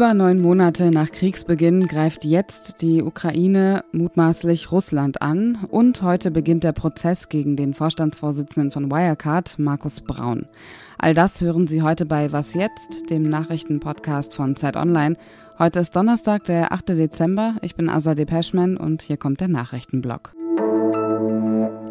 Über neun Monate nach Kriegsbeginn greift jetzt die Ukraine mutmaßlich Russland an und heute beginnt der Prozess gegen den Vorstandsvorsitzenden von Wirecard, Markus Braun. All das hören Sie heute bei Was jetzt, dem Nachrichtenpodcast von Zeit Online. Heute ist Donnerstag, der 8. Dezember. Ich bin Azadeh Peschman und hier kommt der Nachrichtenblock.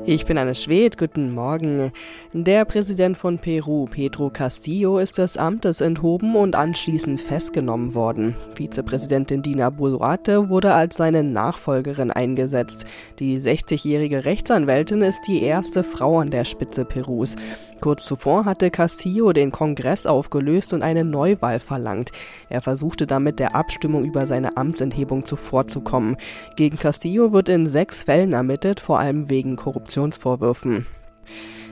Ich bin Anne Schwed, guten Morgen. Der Präsident von Peru, Pedro Castillo, ist des Amtes enthoben und anschließend festgenommen worden. Vizepräsidentin Dina Boluarte wurde als seine Nachfolgerin eingesetzt. Die 60-jährige Rechtsanwältin ist die erste Frau an der Spitze Perus. Kurz zuvor hatte Castillo den Kongress aufgelöst und eine Neuwahl verlangt. Er versuchte damit der Abstimmung über seine Amtsenthebung zuvorzukommen. Gegen Castillo wird in sechs Fällen ermittelt, vor allem wegen Korruptionsvorwürfen.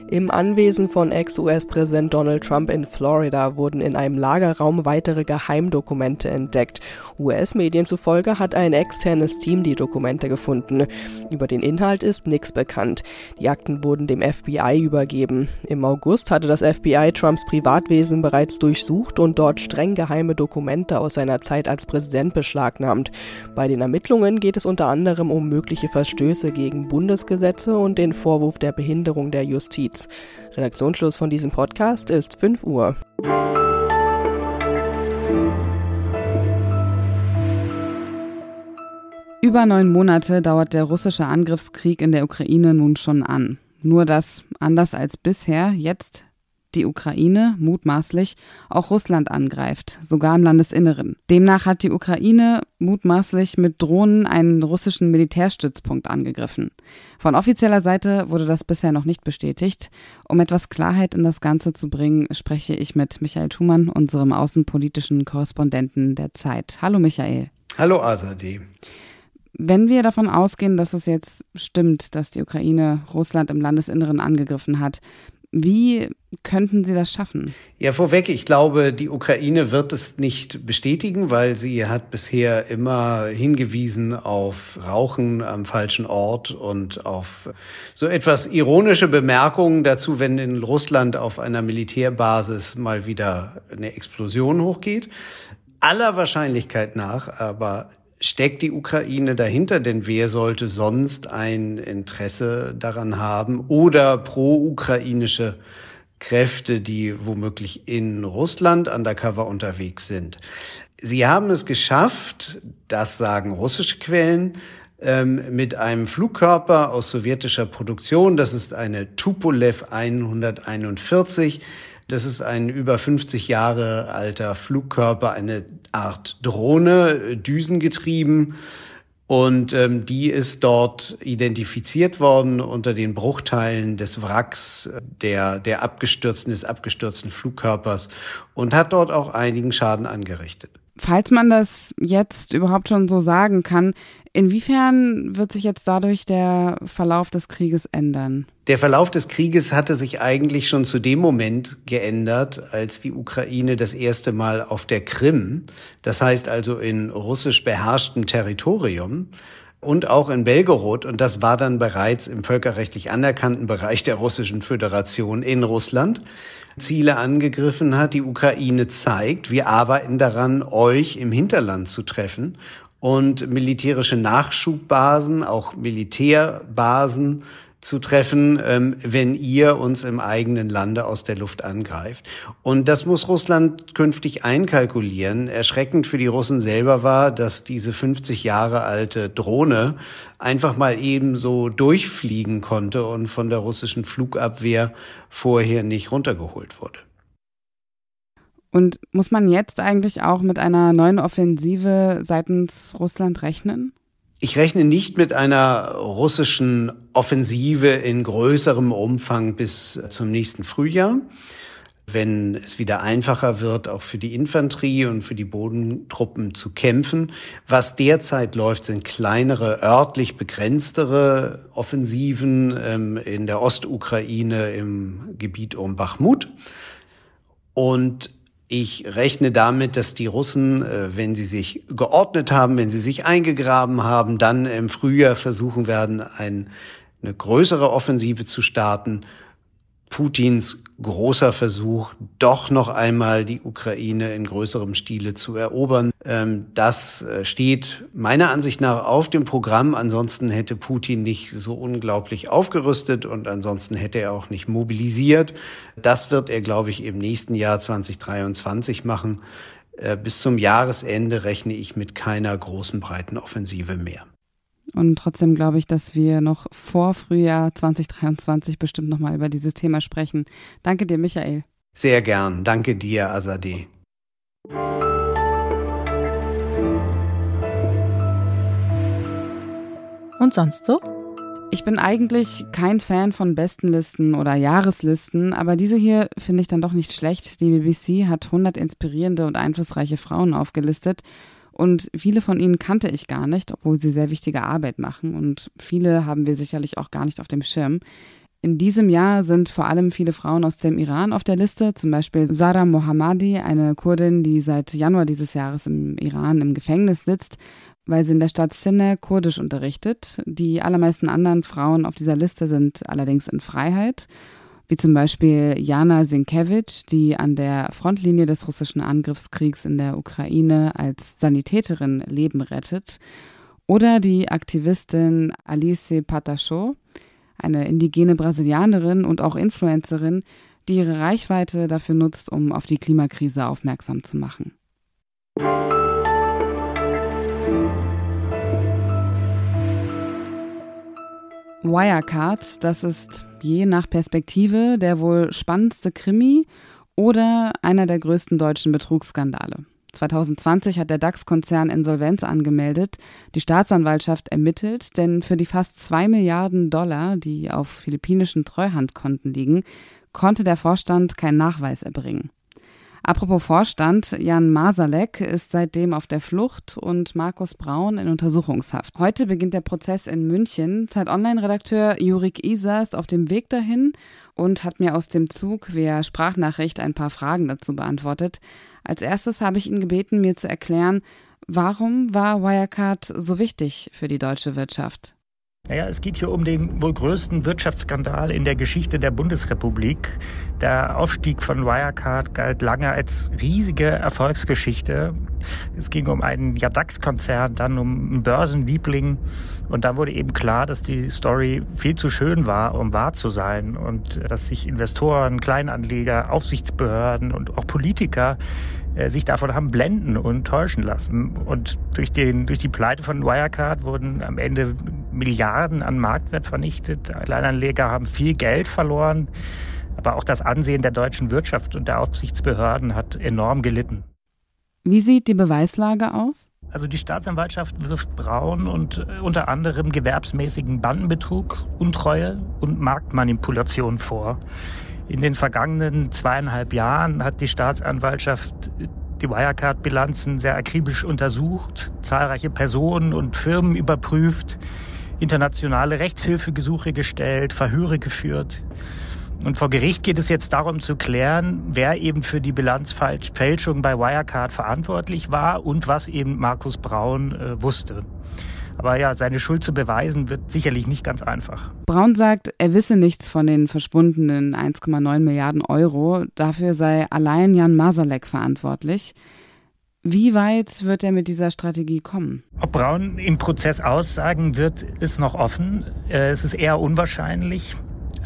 Im Anwesen von Ex-US-Präsident Donald Trump in Florida wurden in einem Lagerraum weitere Geheimdokumente entdeckt. US-Medien zufolge hat ein externes Team die Dokumente gefunden. Über den Inhalt ist nichts bekannt. Die Akten wurden dem FBI übergeben. Im August hatte das FBI Trumps Privatwesen bereits durchsucht und dort streng geheime Dokumente aus seiner Zeit als Präsident beschlagnahmt. Bei den Ermittlungen geht es unter anderem um mögliche Verstöße gegen Bundesgesetze und den Vorwurf der Behinderung der Justiz. März. Redaktionsschluss von diesem Podcast ist 5 Uhr. Über neun Monate dauert der russische Angriffskrieg in der Ukraine nun schon an. Nur dass, anders als bisher, jetzt die Ukraine mutmaßlich auch Russland angreift, sogar im Landesinneren. Demnach hat die Ukraine mutmaßlich mit Drohnen einen russischen Militärstützpunkt angegriffen. Von offizieller Seite wurde das bisher noch nicht bestätigt. Um etwas Klarheit in das Ganze zu bringen, spreche ich mit Michael Thumann, unserem außenpolitischen Korrespondenten der Zeit. Hallo Michael. Hallo Azadeh. Wenn wir davon ausgehen, dass es jetzt stimmt, dass die Ukraine Russland im Landesinneren angegriffen hat, wie könnten Sie das schaffen? Ja, vorweg, ich glaube, die Ukraine wird es nicht bestätigen, weil sie hat bisher immer hingewiesen auf Rauchen am falschen Ort und auf so etwas ironische Bemerkungen dazu, wenn in Russland auf einer Militärbasis mal wieder eine Explosion hochgeht. Aller Wahrscheinlichkeit nach aber steckt die Ukraine dahinter? Denn wer sollte sonst ein Interesse daran haben oder pro-ukrainische Kräfte, die womöglich in Russland undercover unterwegs sind? Sie haben es geschafft, das sagen russische Quellen, ähm, mit einem Flugkörper aus sowjetischer Produktion, das ist eine Tupolev 141, das ist ein über 50 Jahre alter Flugkörper, eine Art Drohne, düsengetrieben. Und ähm, die ist dort identifiziert worden unter den Bruchteilen des Wracks der, der abgestürzten, des abgestürzten Flugkörpers und hat dort auch einigen Schaden angerichtet. Falls man das jetzt überhaupt schon so sagen kann, Inwiefern wird sich jetzt dadurch der Verlauf des Krieges ändern? Der Verlauf des Krieges hatte sich eigentlich schon zu dem Moment geändert, als die Ukraine das erste Mal auf der Krim, das heißt also in russisch beherrschtem Territorium, und auch in Belgorod, und das war dann bereits im völkerrechtlich anerkannten Bereich der Russischen Föderation in Russland, Ziele angegriffen hat. Die Ukraine zeigt, wir arbeiten daran, euch im Hinterland zu treffen und militärische Nachschubbasen, auch Militärbasen zu treffen, ähm, wenn ihr uns im eigenen Lande aus der Luft angreift. Und das muss Russland künftig einkalkulieren. Erschreckend für die Russen selber war, dass diese 50 Jahre alte Drohne einfach mal eben so durchfliegen konnte und von der russischen Flugabwehr vorher nicht runtergeholt wurde. Und muss man jetzt eigentlich auch mit einer neuen Offensive seitens Russland rechnen? Ich rechne nicht mit einer russischen Offensive in größerem Umfang bis zum nächsten Frühjahr. Wenn es wieder einfacher wird, auch für die Infanterie und für die Bodentruppen zu kämpfen. Was derzeit läuft, sind kleinere, örtlich begrenztere Offensiven ähm, in der Ostukraine im Gebiet um Bachmut. Und ich rechne damit, dass die Russen, äh, wenn sie sich geordnet haben, wenn sie sich eingegraben haben, dann im Frühjahr versuchen werden, ein, eine größere Offensive zu starten. Putins großer Versuch, doch noch einmal die Ukraine in größerem Stile zu erobern. Ähm, das äh, steht meiner Ansicht nach auf dem Programm. Ansonsten hätte Putin nicht so unglaublich aufgerüstet und ansonsten hätte er auch nicht mobilisiert. Das wird er, glaube ich, im nächsten Jahr 2023 machen. Äh, bis zum Jahresende rechne ich mit keiner großen breiten Offensive mehr. Und trotzdem glaube ich, dass wir noch vor Frühjahr 2023 bestimmt nochmal über dieses Thema sprechen. Danke dir, Michael. Sehr gern. Danke dir, Azadeh. Und sonst so? Ich bin eigentlich kein Fan von Bestenlisten oder Jahreslisten, aber diese hier finde ich dann doch nicht schlecht. Die BBC hat 100 inspirierende und einflussreiche Frauen aufgelistet und viele von ihnen kannte ich gar nicht, obwohl sie sehr wichtige Arbeit machen. Und viele haben wir sicherlich auch gar nicht auf dem Schirm. In diesem Jahr sind vor allem viele Frauen aus dem Iran auf der Liste, zum Beispiel Sarah Mohammadi, eine Kurdin, die seit Januar dieses Jahres im Iran im Gefängnis sitzt, weil sie in der Stadt Sinne Kurdisch unterrichtet. Die allermeisten anderen Frauen auf dieser Liste sind allerdings in Freiheit wie zum Beispiel Jana Sinkevich, die an der Frontlinie des russischen Angriffskriegs in der Ukraine als Sanitäterin Leben rettet, oder die Aktivistin Alice Patacho, eine indigene Brasilianerin und auch Influencerin, die ihre Reichweite dafür nutzt, um auf die Klimakrise aufmerksam zu machen. Wirecard, das ist je nach Perspektive der wohl spannendste Krimi oder einer der größten deutschen Betrugsskandale. 2020 hat der DAX-Konzern Insolvenz angemeldet, die Staatsanwaltschaft ermittelt, denn für die fast zwei Milliarden Dollar, die auf philippinischen Treuhandkonten liegen, konnte der Vorstand keinen Nachweis erbringen. Apropos Vorstand, Jan Masalek ist seitdem auf der Flucht und Markus Braun in Untersuchungshaft. Heute beginnt der Prozess in München. Zeit Online-Redakteur Jurik Isa ist auf dem Weg dahin und hat mir aus dem Zug via Sprachnachricht ein paar Fragen dazu beantwortet. Als erstes habe ich ihn gebeten, mir zu erklären, warum war Wirecard so wichtig für die deutsche Wirtschaft? Naja, es geht hier um den wohl größten Wirtschaftsskandal in der Geschichte der Bundesrepublik. Der Aufstieg von Wirecard galt lange als riesige Erfolgsgeschichte. Es ging um einen DAX-Konzern, dann um einen Börsenliebling. Und da wurde eben klar, dass die Story viel zu schön war, um wahr zu sein. Und dass sich Investoren, Kleinanleger, Aufsichtsbehörden und auch Politiker äh, sich davon haben blenden und täuschen lassen. Und durch, den, durch die Pleite von Wirecard wurden am Ende Milliarden an Marktwert vernichtet. Kleinanleger haben viel Geld verloren. Aber auch das Ansehen der deutschen Wirtschaft und der Aufsichtsbehörden hat enorm gelitten. Wie sieht die Beweislage aus? Also die Staatsanwaltschaft wirft Braun und äh, unter anderem gewerbsmäßigen Bandenbetrug, Untreue und Marktmanipulation vor. In den vergangenen zweieinhalb Jahren hat die Staatsanwaltschaft die Wirecard-Bilanzen sehr akribisch untersucht, zahlreiche Personen und Firmen überprüft, internationale Rechtshilfegesuche gestellt, Verhöre geführt. Und vor Gericht geht es jetzt darum zu klären, wer eben für die Bilanzfälschung bei Wirecard verantwortlich war und was eben Markus Braun äh, wusste. Aber ja, seine Schuld zu beweisen wird sicherlich nicht ganz einfach. Braun sagt, er wisse nichts von den verschwundenen 1,9 Milliarden Euro. Dafür sei allein Jan Masalek verantwortlich. Wie weit wird er mit dieser Strategie kommen? Ob Braun im Prozess aussagen wird, ist noch offen. Äh, es ist eher unwahrscheinlich.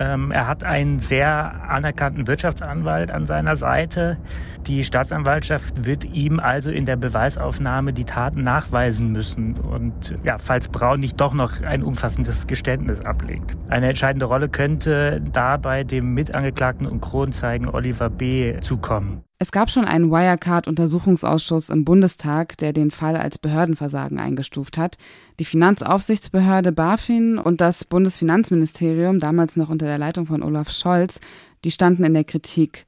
Ähm, er hat einen sehr anerkannten Wirtschaftsanwalt an seiner Seite. Die Staatsanwaltschaft wird ihm also in der Beweisaufnahme die Taten nachweisen müssen. Und ja, falls Braun nicht doch noch ein umfassendes Geständnis ablegt. Eine entscheidende Rolle könnte dabei dem Mitangeklagten und Kronzeigen Oliver B. zukommen. Es gab schon einen Wirecard-Untersuchungsausschuss im Bundestag, der den Fall als Behördenversagen eingestuft hat. Die Finanzaufsichtsbehörde BaFin und das Bundesfinanzministerium, damals noch unter der Leitung von Olaf Scholz, die standen in der Kritik.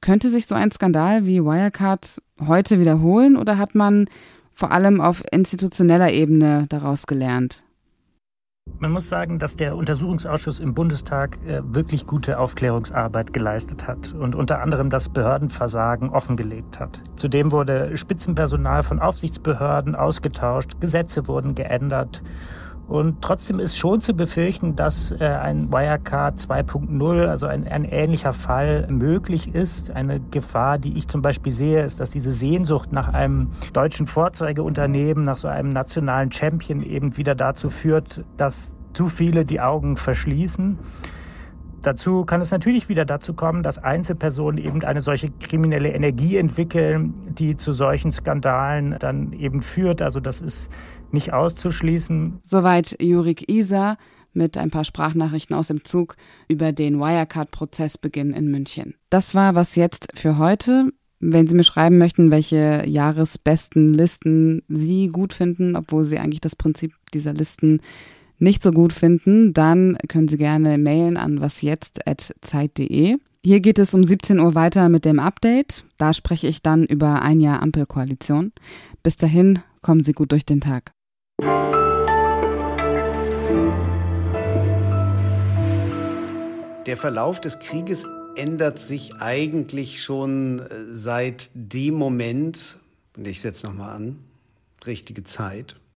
Könnte sich so ein Skandal wie Wirecard heute wiederholen oder hat man vor allem auf institutioneller Ebene daraus gelernt? Man muss sagen, dass der Untersuchungsausschuss im Bundestag äh, wirklich gute Aufklärungsarbeit geleistet hat und unter anderem das Behördenversagen offengelegt hat. Zudem wurde Spitzenpersonal von Aufsichtsbehörden ausgetauscht, Gesetze wurden geändert Und trotzdem ist schon zu befürchten, dass äh, ein Wirecard 2.0, also ein, ein ähnlicher Fall möglich ist. Eine Gefahr, die ich zum Beispiel sehe, ist, dass diese Sehnsucht nach einem deutschen Vorzeigeunternehmen, nach so einem nationalen Champion eben wieder dazu führt, dass zu viele die Augen verschließen. Dazu kann es natürlich wieder dazu kommen, dass Einzelpersonen eben eine solche kriminelle Energie entwickeln, die zu solchen Skandalen dann eben führt. Also das ist nicht auszuschließen. Soweit Jurik Isa mit ein paar Sprachnachrichten aus dem Zug über den Wirecard-Prozessbeginn in München. Das war was jetzt für heute. Wenn Sie mir schreiben möchten, welche Jahresbesten Listen Sie gut finden, obwohl Sie eigentlich das Prinzip dieser Listen nicht so gut finden, dann können Sie gerne mailen an wasjetzt.zeit.de. Hier geht es um 17 Uhr weiter mit dem Update. Da spreche ich dann über ein Jahr Ampelkoalition. Bis dahin, kommen Sie gut durch den Tag. Der Verlauf des Krieges ändert sich eigentlich schon äh, seit dem Moment, und ich setze nochmal an, richtige Zeit,